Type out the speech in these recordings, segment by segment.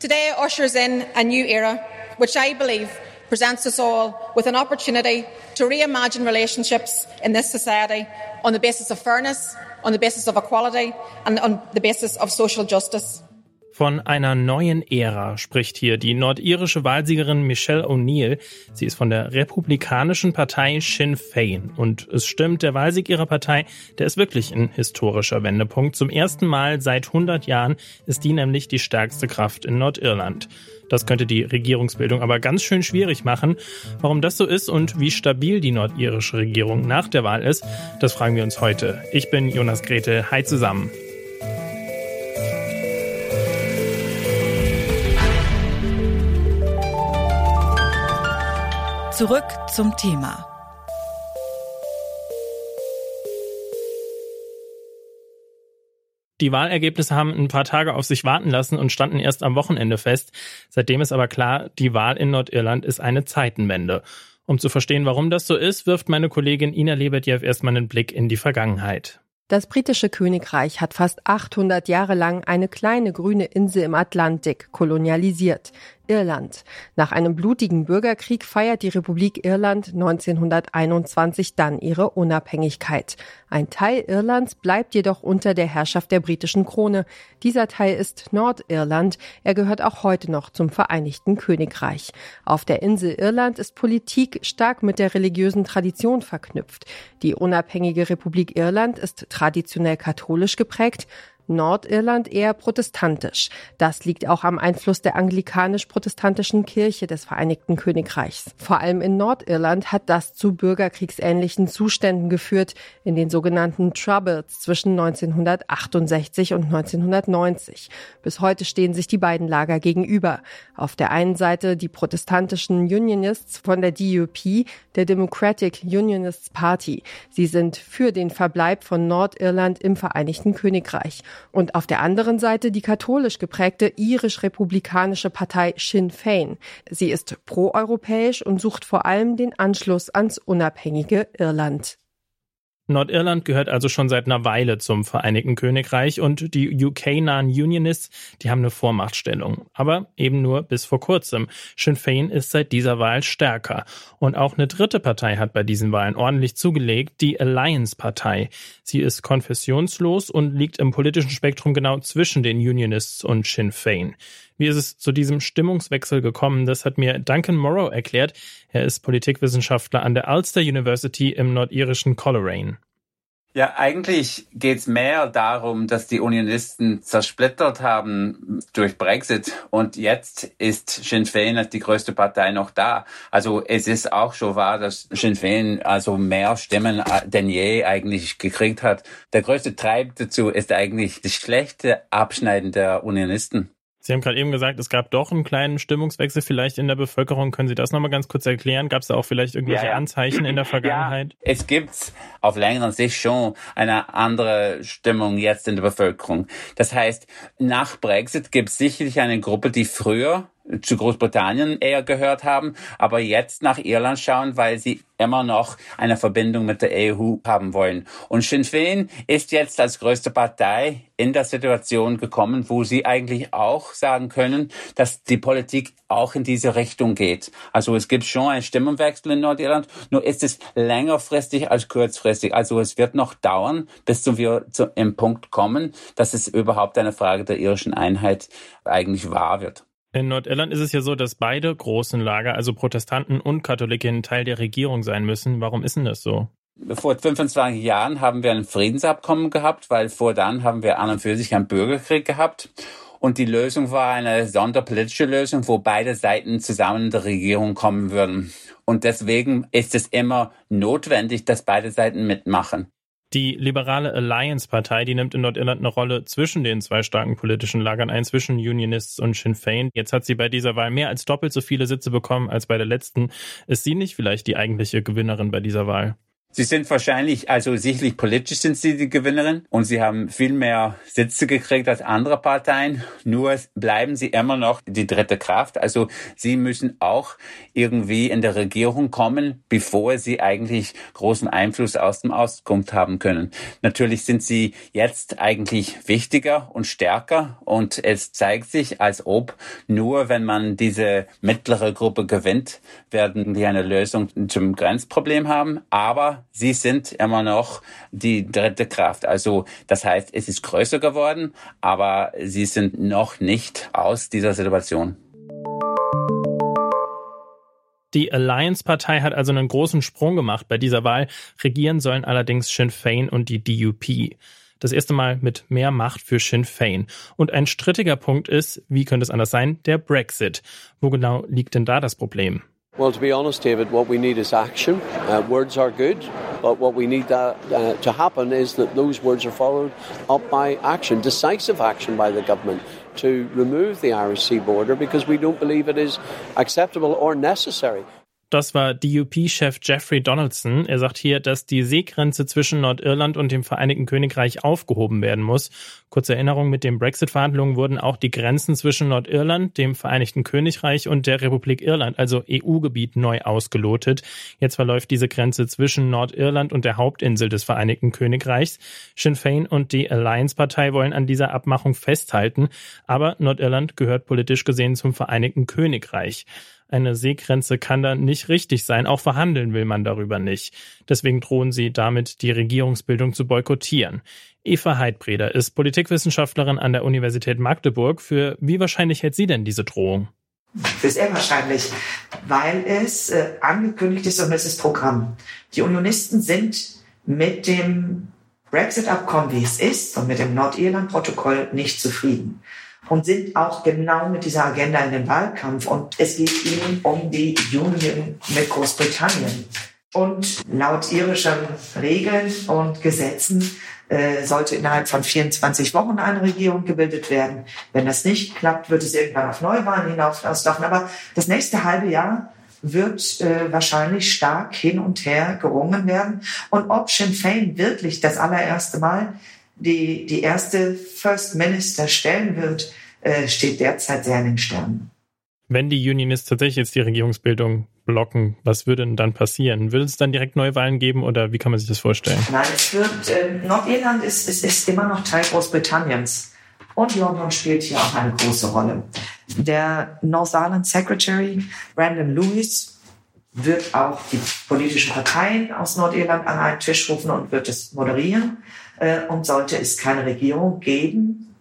Today ushers in a new era, which I believe presents us all with an opportunity to reimagine relationships in this society on the basis of fairness, on the basis of equality and on the basis of social justice. Von einer neuen Ära spricht hier die nordirische Wahlsiegerin Michelle O'Neill. Sie ist von der republikanischen Partei Sinn Fein. Und es stimmt, der Wahlsieg ihrer Partei, der ist wirklich ein historischer Wendepunkt. Zum ersten Mal seit 100 Jahren ist die nämlich die stärkste Kraft in Nordirland. Das könnte die Regierungsbildung aber ganz schön schwierig machen. Warum das so ist und wie stabil die nordirische Regierung nach der Wahl ist, das fragen wir uns heute. Ich bin Jonas Grete. Hi zusammen. Zurück zum Thema. Die Wahlergebnisse haben ein paar Tage auf sich warten lassen und standen erst am Wochenende fest. Seitdem ist aber klar, die Wahl in Nordirland ist eine Zeitenwende. Um zu verstehen, warum das so ist, wirft meine Kollegin Ina Lebedjew erstmal einen Blick in die Vergangenheit. Das britische Königreich hat fast 800 Jahre lang eine kleine grüne Insel im Atlantik kolonialisiert. Irland. Nach einem blutigen Bürgerkrieg feiert die Republik Irland 1921 dann ihre Unabhängigkeit. Ein Teil Irlands bleibt jedoch unter der Herrschaft der britischen Krone. Dieser Teil ist Nordirland. Er gehört auch heute noch zum Vereinigten Königreich. Auf der Insel Irland ist Politik stark mit der religiösen Tradition verknüpft. Die unabhängige Republik Irland ist traditionell katholisch geprägt. Nordirland eher protestantisch. Das liegt auch am Einfluss der anglikanisch-protestantischen Kirche des Vereinigten Königreichs. Vor allem in Nordirland hat das zu bürgerkriegsähnlichen Zuständen geführt, in den sogenannten Troubles zwischen 1968 und 1990. Bis heute stehen sich die beiden Lager gegenüber. Auf der einen Seite die protestantischen Unionists von der DUP, der Democratic Unionists Party. Sie sind für den Verbleib von Nordirland im Vereinigten Königreich und auf der anderen Seite die katholisch geprägte irisch-republikanische Partei Sinn Fein. Sie ist proeuropäisch und sucht vor allem den Anschluss ans unabhängige Irland. Nordirland gehört also schon seit einer Weile zum Vereinigten Königreich und die UK-nahen Unionists, die haben eine Vormachtstellung. Aber eben nur bis vor kurzem. Sinn Fein ist seit dieser Wahl stärker. Und auch eine dritte Partei hat bei diesen Wahlen ordentlich zugelegt, die Alliance-Partei. Sie ist konfessionslos und liegt im politischen Spektrum genau zwischen den Unionists und Sinn Fein. Wie ist es zu diesem Stimmungswechsel gekommen? Das hat mir Duncan Morrow erklärt. Er ist Politikwissenschaftler an der Ulster University im nordirischen Coleraine. Ja, eigentlich geht's mehr darum, dass die Unionisten zersplittert haben durch Brexit und jetzt ist Sinn Féin als die größte Partei noch da. Also es ist auch schon wahr, dass Sinn Féin also mehr Stimmen denn je eigentlich gekriegt hat. Der größte Treib dazu ist eigentlich das schlechte Abschneiden der Unionisten. Sie haben gerade eben gesagt, es gab doch einen kleinen Stimmungswechsel vielleicht in der Bevölkerung. Können Sie das nochmal ganz kurz erklären? Gab es da auch vielleicht irgendwelche ja, ja. Anzeichen in der Vergangenheit? Ja, es gibt auf längeren Sicht schon eine andere Stimmung jetzt in der Bevölkerung. Das heißt, nach Brexit gibt es sicherlich eine Gruppe, die früher zu Großbritannien eher gehört haben, aber jetzt nach Irland schauen, weil sie immer noch eine Verbindung mit der EU haben wollen. Und Sinn Féin ist jetzt als größte Partei in der Situation gekommen, wo sie eigentlich auch sagen können, dass die Politik auch in diese Richtung geht. Also es gibt schon einen Stimmenwechsel in Nordirland, nur ist es längerfristig als kurzfristig. Also es wird noch dauern, bis wir zu, im Punkt kommen, dass es überhaupt eine Frage der irischen Einheit eigentlich wahr wird. In Nordirland ist es ja so, dass beide großen Lager, also Protestanten und Katholiken, Teil der Regierung sein müssen. Warum ist denn das so? Vor 25 Jahren haben wir ein Friedensabkommen gehabt, weil vor dann haben wir an und für sich einen Bürgerkrieg gehabt. Und die Lösung war eine sonderpolitische Lösung, wo beide Seiten zusammen in der Regierung kommen würden. Und deswegen ist es immer notwendig, dass beide Seiten mitmachen. Die liberale Alliance-Partei, die nimmt in Nordirland eine Rolle zwischen den zwei starken politischen Lagern ein, zwischen Unionists und Sinn Féin. Jetzt hat sie bei dieser Wahl mehr als doppelt so viele Sitze bekommen als bei der letzten. Ist sie nicht vielleicht die eigentliche Gewinnerin bei dieser Wahl? Sie sind wahrscheinlich, also sicherlich politisch sind sie die Gewinnerin und sie haben viel mehr Sitze gekriegt als andere Parteien. Nur bleiben sie immer noch die dritte Kraft. Also sie müssen auch irgendwie in der Regierung kommen, bevor sie eigentlich großen Einfluss aus dem Auskunft haben können. Natürlich sind sie jetzt eigentlich wichtiger und stärker und es zeigt sich, als ob nur wenn man diese mittlere Gruppe gewinnt, werden die eine Lösung zum Grenzproblem haben. Aber sie sind immer noch die dritte Kraft. Also das heißt, es ist größer geworden, aber sie sind noch nicht aus dieser Situation. Die Alliance-Partei hat also einen großen Sprung gemacht bei dieser Wahl. Regieren sollen allerdings Sinn Fein und die DUP. Das erste Mal mit mehr Macht für Sinn Fein. Und ein strittiger Punkt ist, wie könnte es anders sein, der Brexit. Wo genau liegt denn da das Problem? Well, to be honest, David, what we need is action. Uh, words are good, but what we need that, uh, to happen is that those words are followed up by action, decisive action by the government to remove the Irish Sea border because we don't believe it is acceptable or necessary. Das war DUP-Chef Jeffrey Donaldson. Er sagt hier, dass die Seegrenze zwischen Nordirland und dem Vereinigten Königreich aufgehoben werden muss. Kurze Erinnerung, mit den Brexit-Verhandlungen wurden auch die Grenzen zwischen Nordirland, dem Vereinigten Königreich und der Republik Irland, also EU-Gebiet, neu ausgelotet. Jetzt verläuft diese Grenze zwischen Nordirland und der Hauptinsel des Vereinigten Königreichs. Sinn Fein und die Alliance-Partei wollen an dieser Abmachung festhalten, aber Nordirland gehört politisch gesehen zum Vereinigten Königreich. Eine Seegrenze kann dann nicht richtig sein. Auch verhandeln will man darüber nicht. Deswegen drohen sie damit, die Regierungsbildung zu boykottieren. Eva Heidbreder ist Politikwissenschaftlerin an der Universität Magdeburg. Für wie wahrscheinlich hält sie denn diese Drohung? Für sehr wahrscheinlich, weil es äh, angekündigt ist und es ist Programm. Die Unionisten sind mit dem Brexit-Abkommen, wie es ist, und mit dem Nordirland-Protokoll nicht zufrieden und sind auch genau mit dieser Agenda in den Wahlkampf. Und es geht ihnen um die Union mit Großbritannien. Und laut irischen Regeln und Gesetzen äh, sollte innerhalb von 24 Wochen eine Regierung gebildet werden. Wenn das nicht klappt, wird es irgendwann auf Neuwahlen hinauslaufen. Aber das nächste halbe Jahr wird äh, wahrscheinlich stark hin und her gerungen werden. Und ob Sinn Fein wirklich das allererste Mal die, die erste First Minister stellen wird, äh, steht derzeit sehr in den Sternen. Wenn die Unionists tatsächlich jetzt die Regierungsbildung blocken, was würde denn dann passieren? Würde es dann direkt Neuwahlen geben oder wie kann man sich das vorstellen? Nein, es wird, äh, Nordirland ist, ist, ist immer noch Teil Großbritanniens. Und London spielt hier auch eine große Rolle. Der North Island Secretary Brandon Lewis wird auch die politischen Parteien aus Nordirland an einen Tisch rufen und wird es moderieren. Äh, und sollte es keine Regierung geben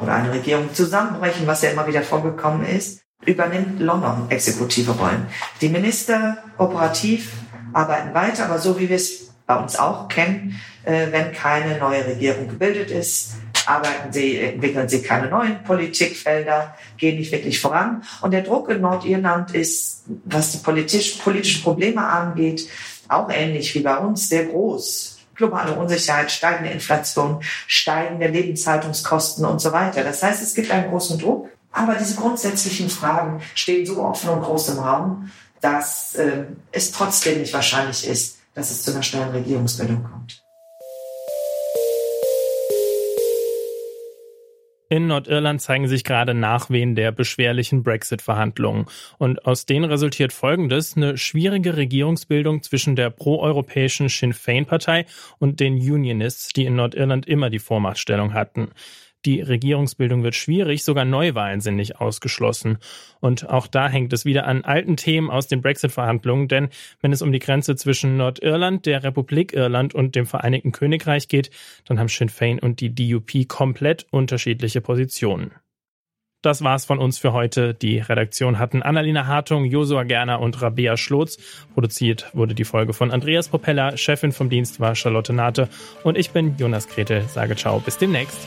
oder eine Regierung zusammenbrechen, was ja immer wieder vorgekommen ist, übernimmt London exekutive Rollen. Die Minister operativ arbeiten weiter, aber so wie wir es bei uns auch kennen, äh, wenn keine neue Regierung gebildet ist, arbeiten sie, entwickeln sie keine neuen Politikfelder, gehen nicht wirklich voran. Und der Druck in Nordirland ist, was die politisch, politischen Probleme angeht, auch ähnlich wie bei uns, sehr groß globale Unsicherheit, steigende Inflation, steigende Lebenshaltungskosten und so weiter. Das heißt, es gibt einen großen Druck, aber diese grundsätzlichen Fragen stehen so offen und groß im Raum, dass äh, es trotzdem nicht wahrscheinlich ist, dass es zu einer schnellen Regierungsbildung kommt. In Nordirland zeigen sich gerade Nachwehen der beschwerlichen Brexit-Verhandlungen. Und aus denen resultiert Folgendes, eine schwierige Regierungsbildung zwischen der proeuropäischen Sinn Féin-Partei und den Unionists, die in Nordirland immer die Vormachtstellung hatten. Die Regierungsbildung wird schwierig, sogar Neuwahlen sind nicht ausgeschlossen. Und auch da hängt es wieder an alten Themen aus den Brexit-Verhandlungen, denn wenn es um die Grenze zwischen Nordirland, der Republik Irland und dem Vereinigten Königreich geht, dann haben Sinn Fein und die DUP komplett unterschiedliche Positionen. Das war's von uns für heute. Die Redaktion hatten Annalena Hartung, Josua Gerner und Rabea Schlotz. Produziert wurde die Folge von Andreas Propeller. Chefin vom Dienst war Charlotte Nate. Und ich bin Jonas Gretel. Sage ciao. Bis demnächst.